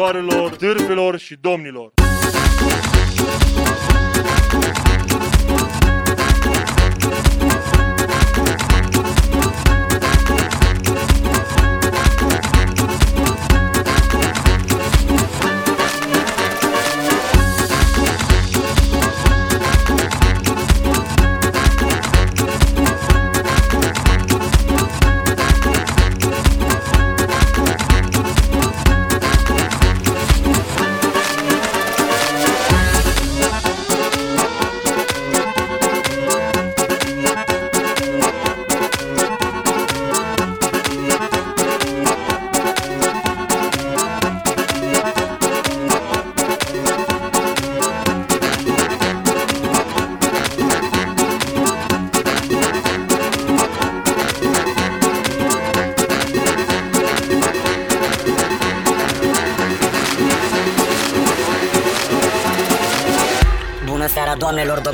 domnișoarelor, târfelor și domnilor!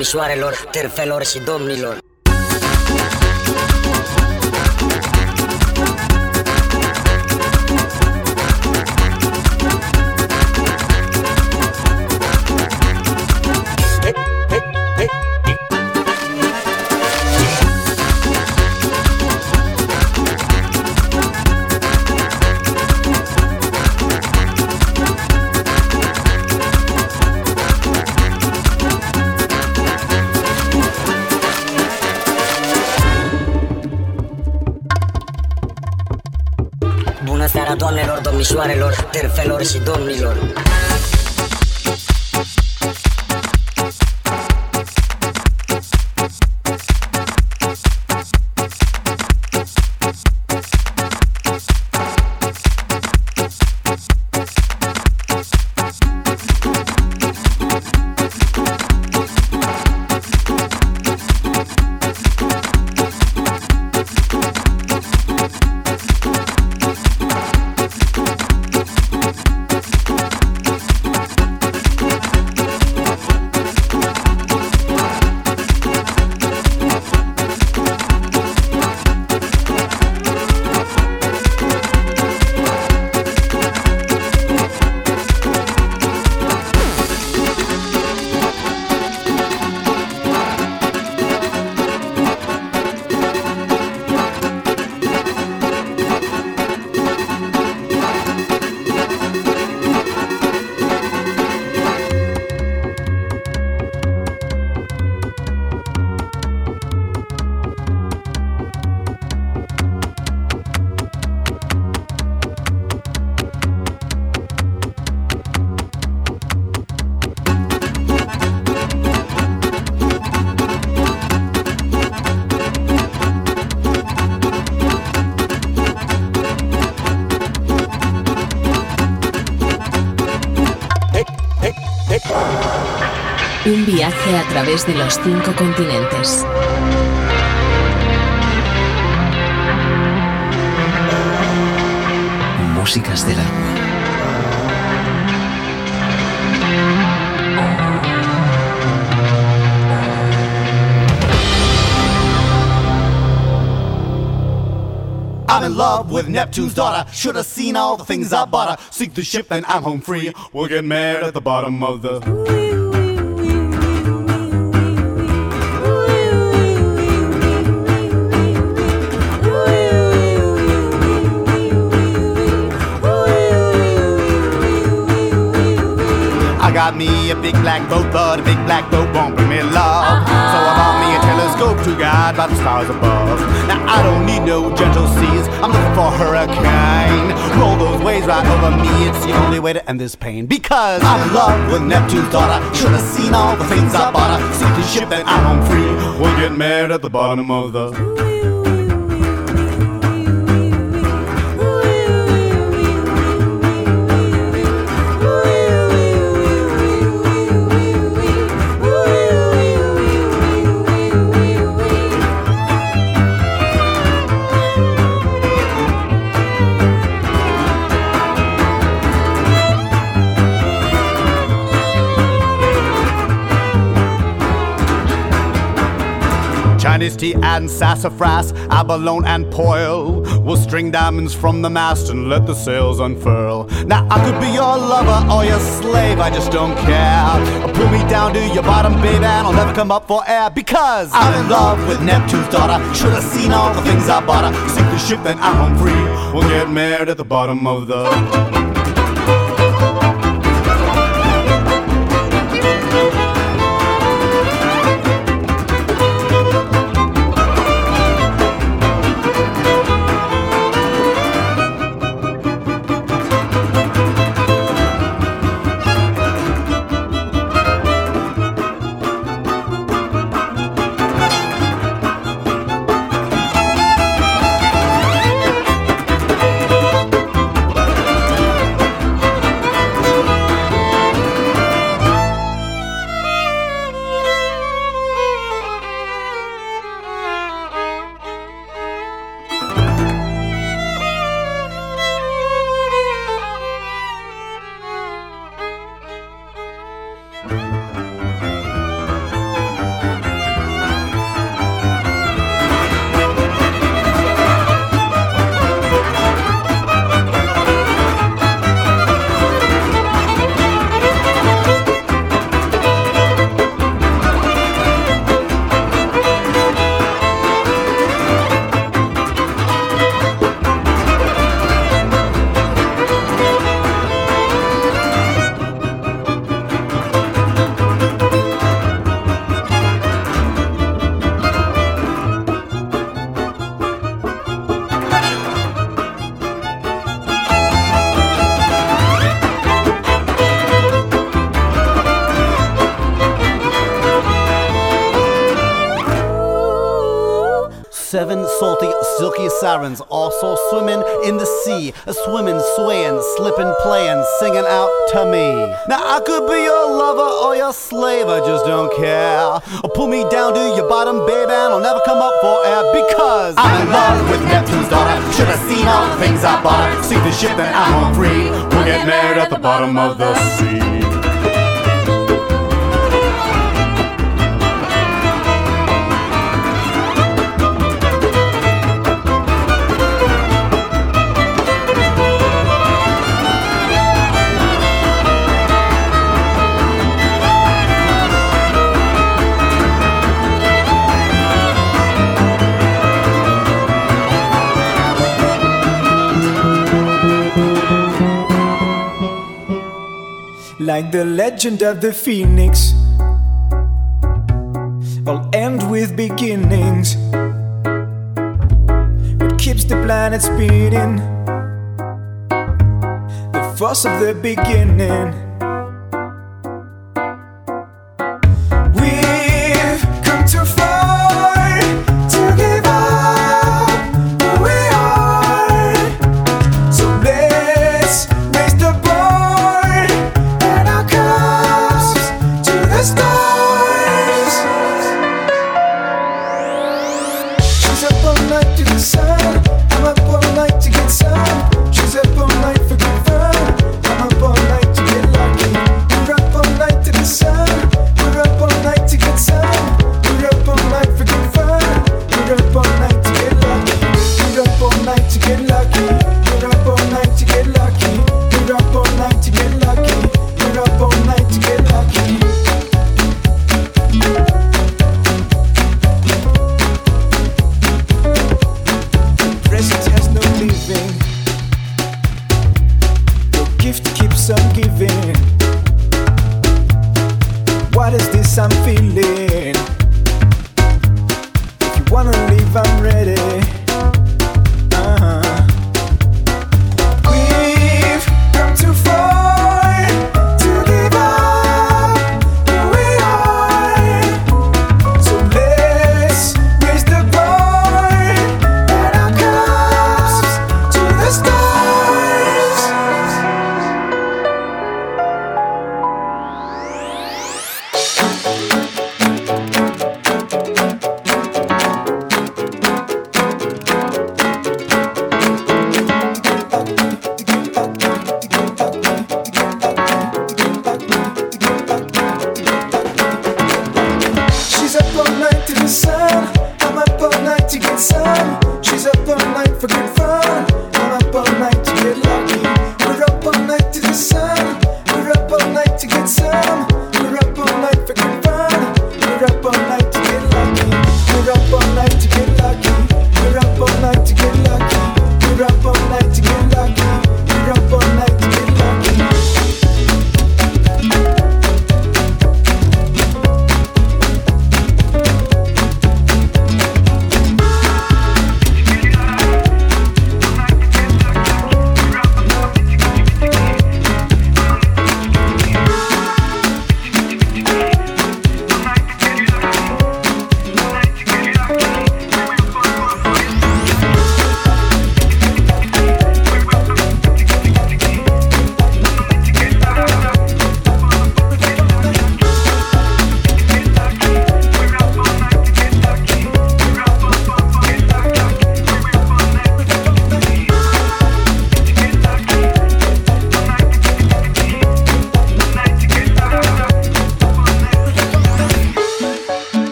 domnișoarelor, terfelor și domnilor. Doamnelor, terfelor și domnilor. Viaje a través de los cinco continentes. Músicas del agua. I'm in love with Neptune's daughter. Should have seen all the things I bought her. Sink the ship and I'm home free. We'll get married at the bottom of the. Got me a big black boat, but a big black boat won't bring me love. So I bought me a telescope to guide by the stars above. Now I don't need no gentle seas, I'm looking for a hurricane. Roll those waves right over me, it's the only way to end this pain. Because I'm in love with Neptune's daughter. Should have seen all the things I bought her. Sink the ship and I'm free. We'll get married at the bottom of the. Chinese tea and sassafras, abalone and poil. We'll string diamonds from the mast and let the sails unfurl. Now I could be your lover or your slave, I just don't care. Pull me down to your bottom, baby, and I'll never come up for air because I'm in love with Neptune's daughter. Should have seen all the things I bought her. Sink the ship, then I'm free. We'll get married at the bottom of the. Sirens also swimming in the sea, a swimming, swaying, slipping, playing, singing out to me. Now I could be your lover or your slave, I just don't care. Pull me down to your bottom, baby, and I'll never come up for air because I'm in love with Neptune's daughter. Should have seen all the things I bought. Sink the ship and I'm on free. We'll get married at the bottom of the sea. Like the legend of the phoenix. All end with beginnings. What keeps the planet spinning? The force of the beginning. Suona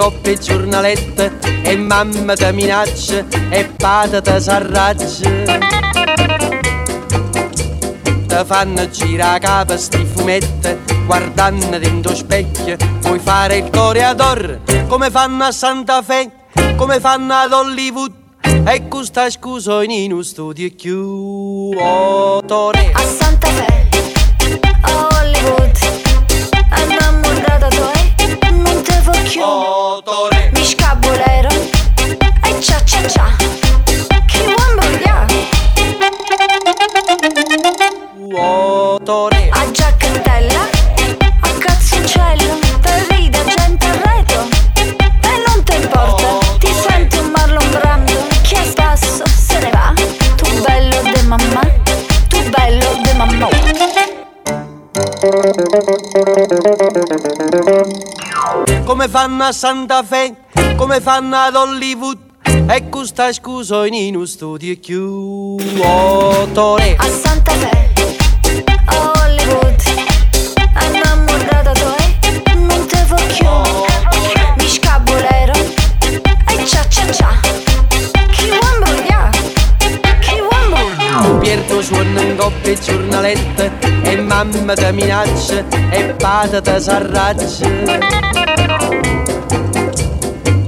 in coppia giornalette e mamma ti minaccia e ti s'arraggia. Ti fanno girare capo sti fumetti guardando dentro specchio puoi fare il coreador come fanno a Santa Fe come fanno ad Hollywood. E questa scusa in uno studio chiù autore a Santa Fe come fanno a Santa Fe come fanno ad Hollywood. E questa scusa in uno studio chiù autore a Santa Fe a Hollywood. Innamorato tu non te voglio mi scabolero e cia cia cia. Chi vuoi vogliare chi vuoi vogliare Pierto suona in coppia giornalette e mamma ti minaccia e padre ti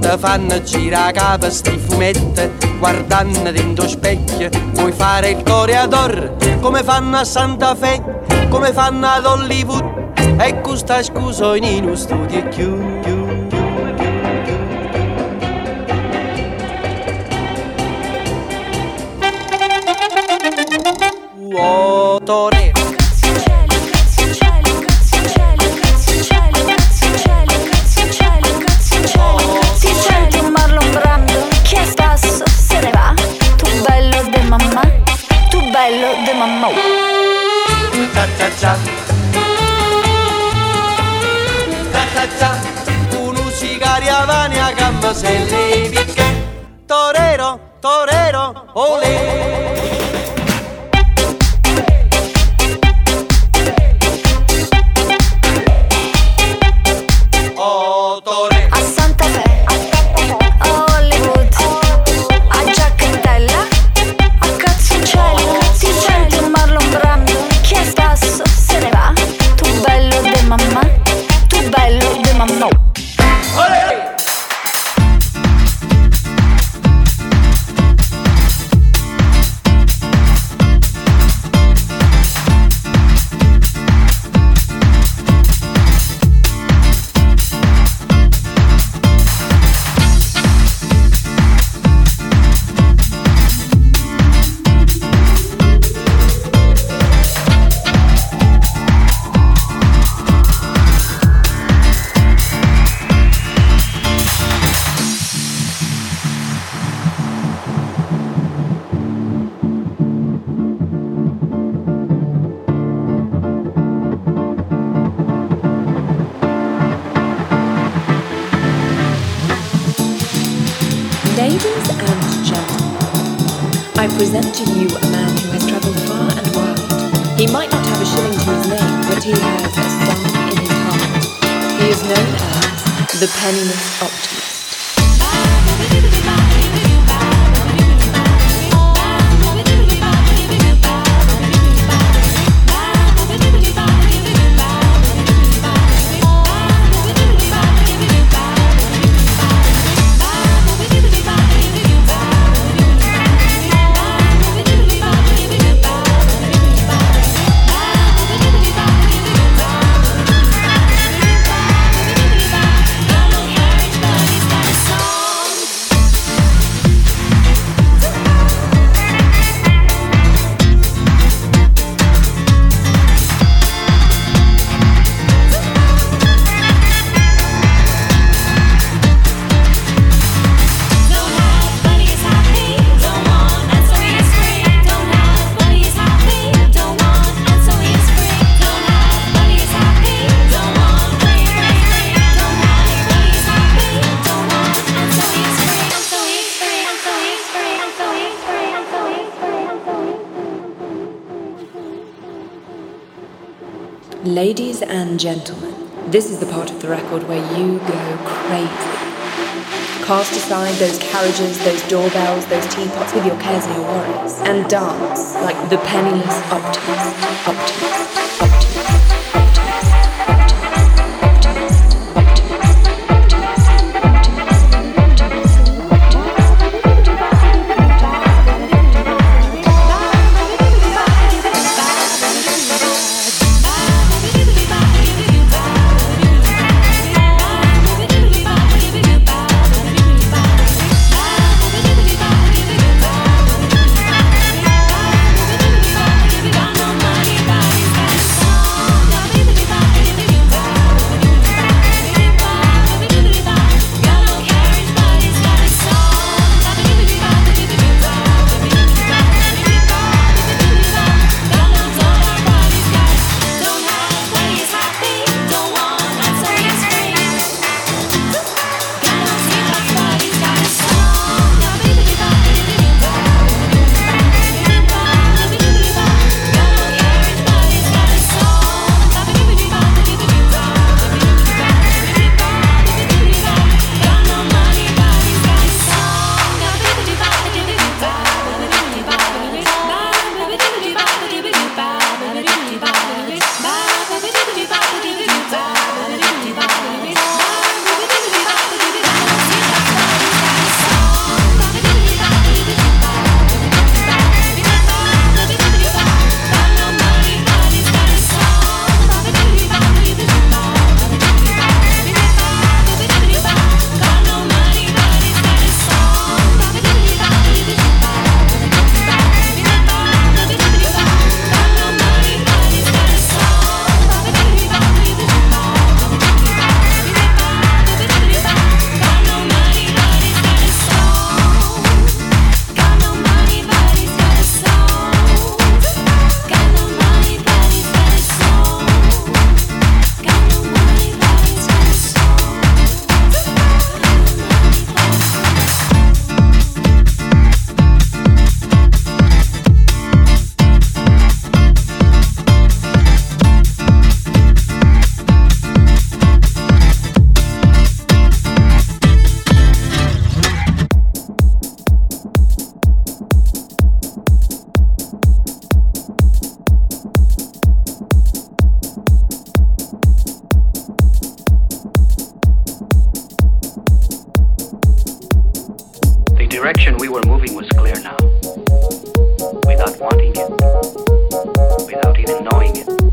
ti fanno girare capo sti fumetti guardando dentro specchio puoi fare il coreador come fanno a Santa Fe come fanno ad Hollywood. E questa scusa in uno studio chiù, chiù, chiù. se le Ladies and gentlemen, this is the part of the record where you go crazy. Cast aside those carriages, those doorbells, those teapots with your cares and your worries, and dance like the penniless optimist, optimist. direction we were moving was clear now. Without wanting it, without even knowing it.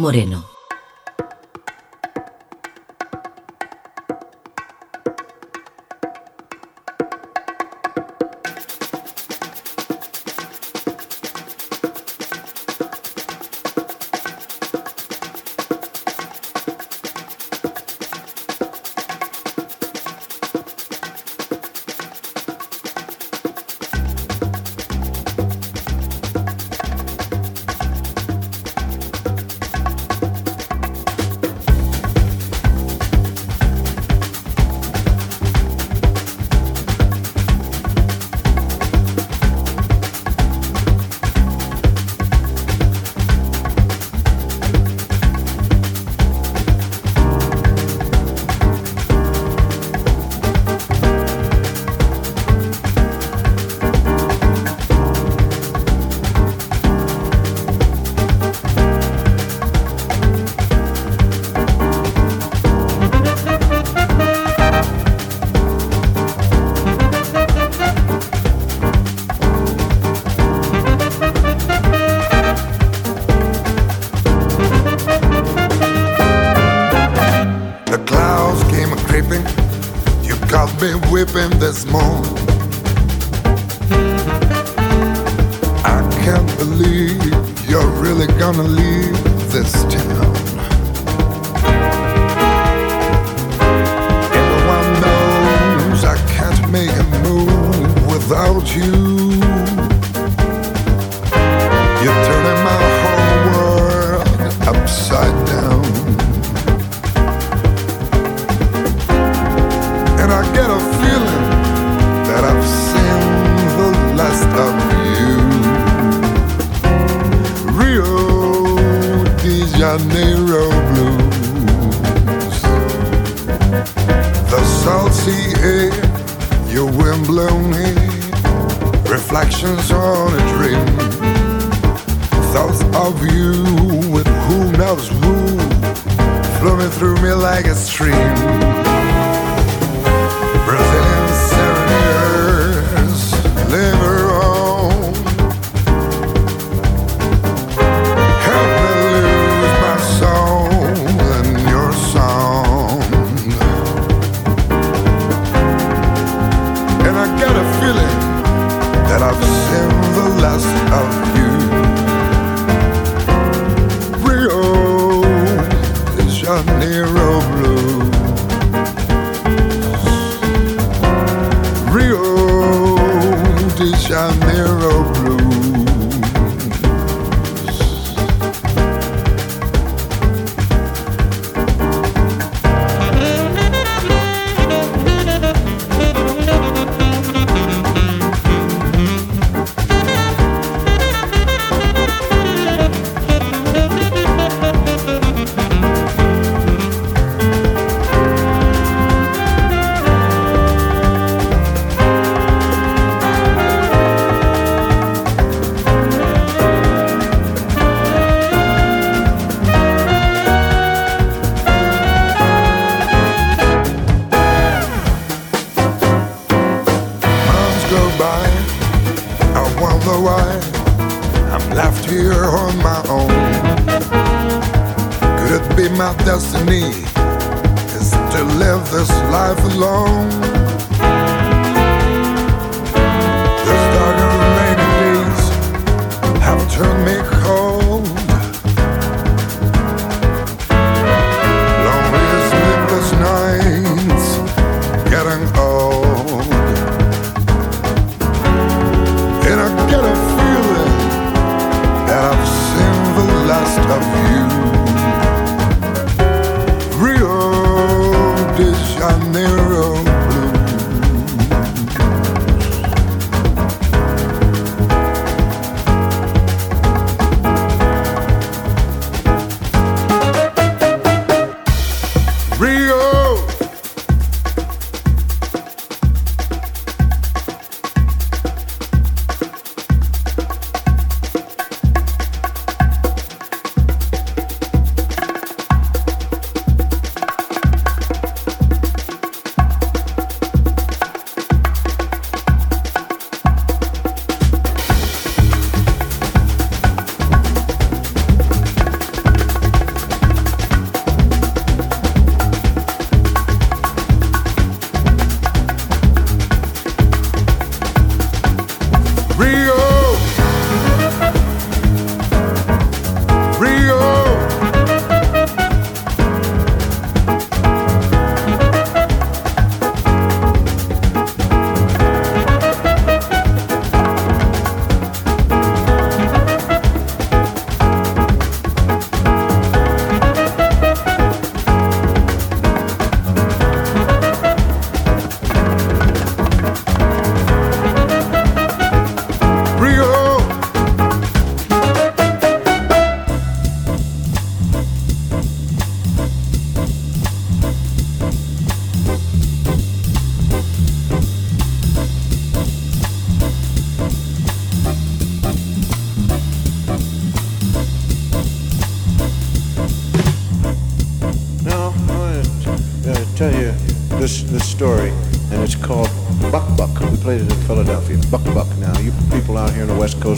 Moreno. FM this morning. like stream.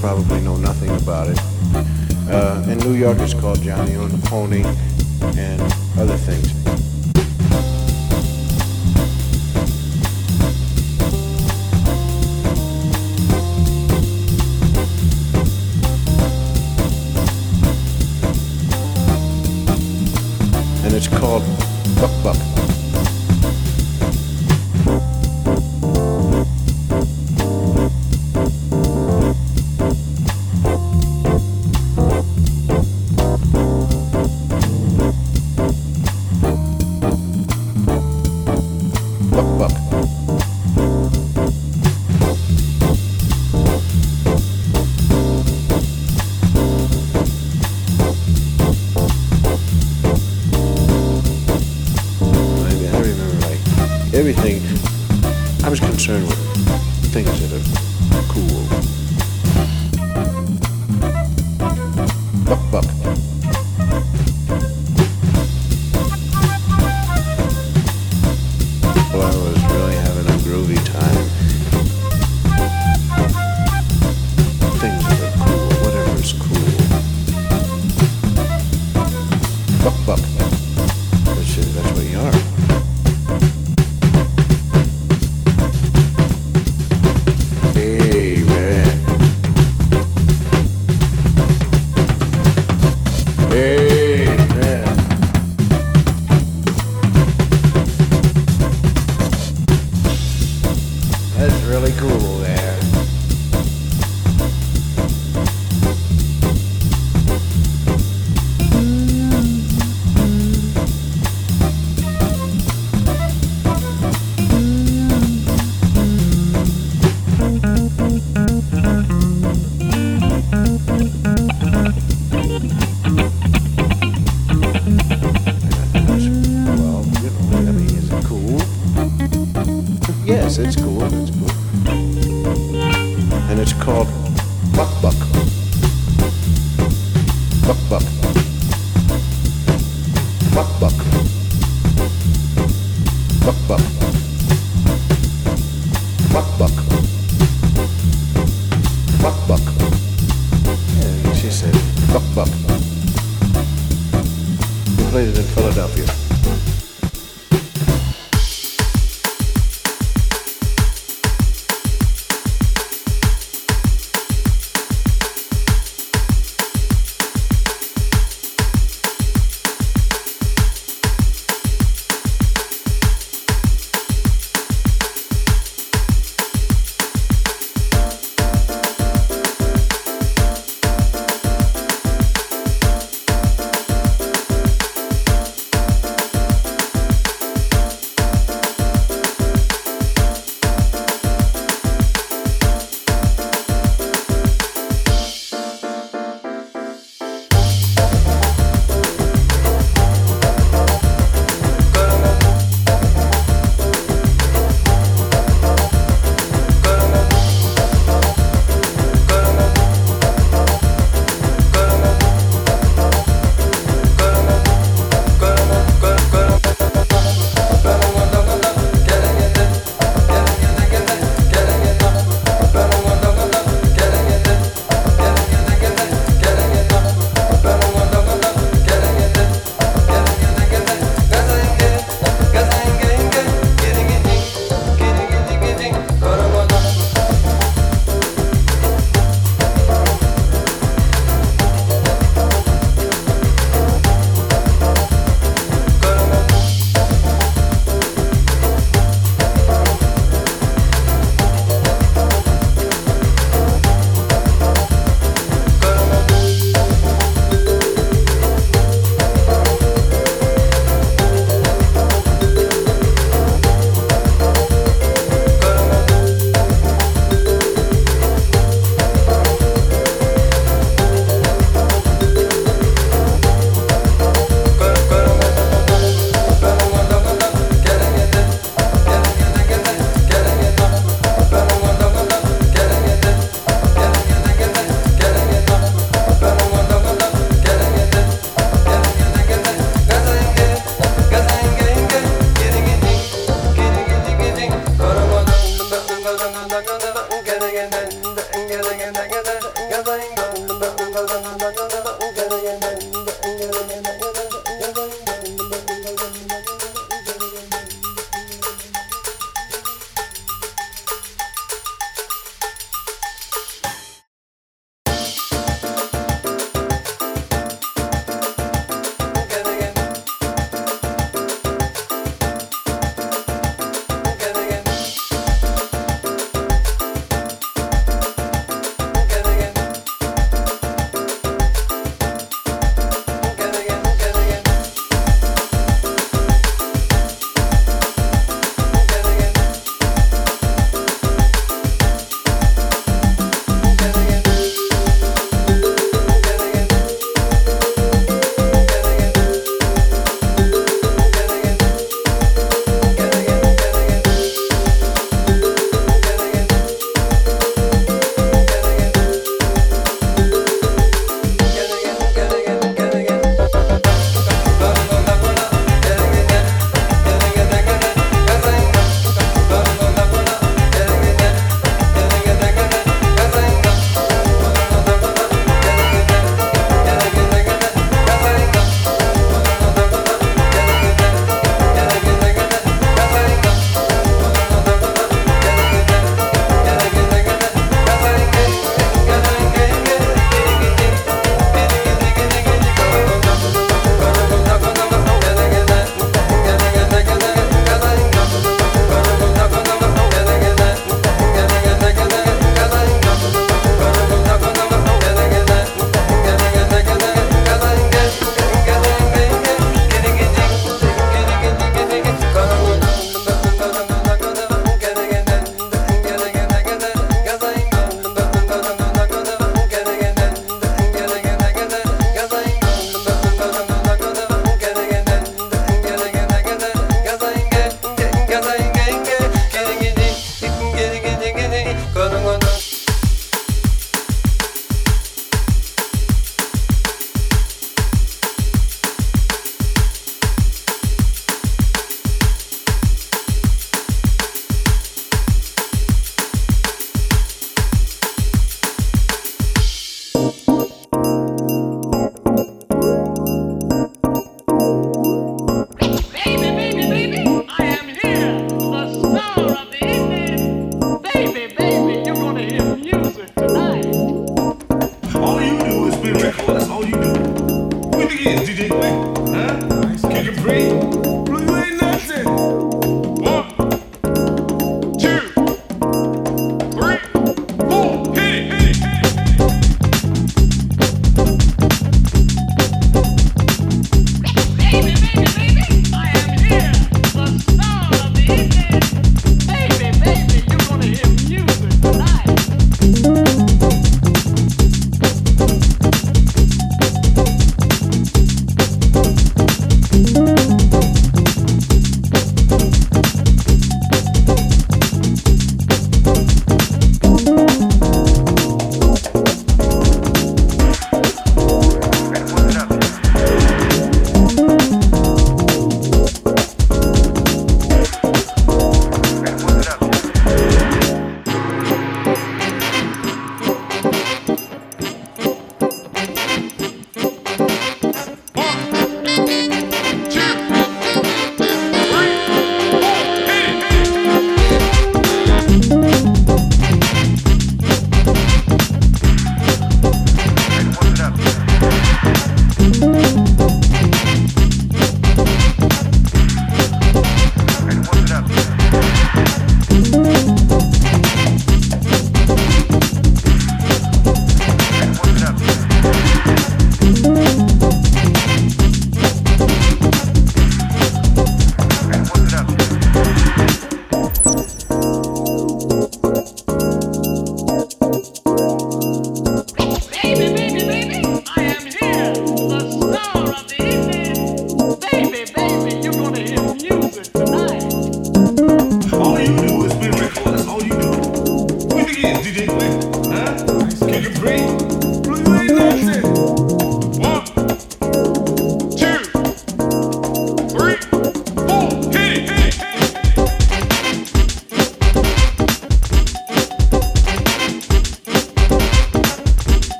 probably know nothing about it. Uh, in New York, it's called Johnny on the Pony.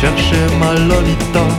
Cherchez ma Lolita.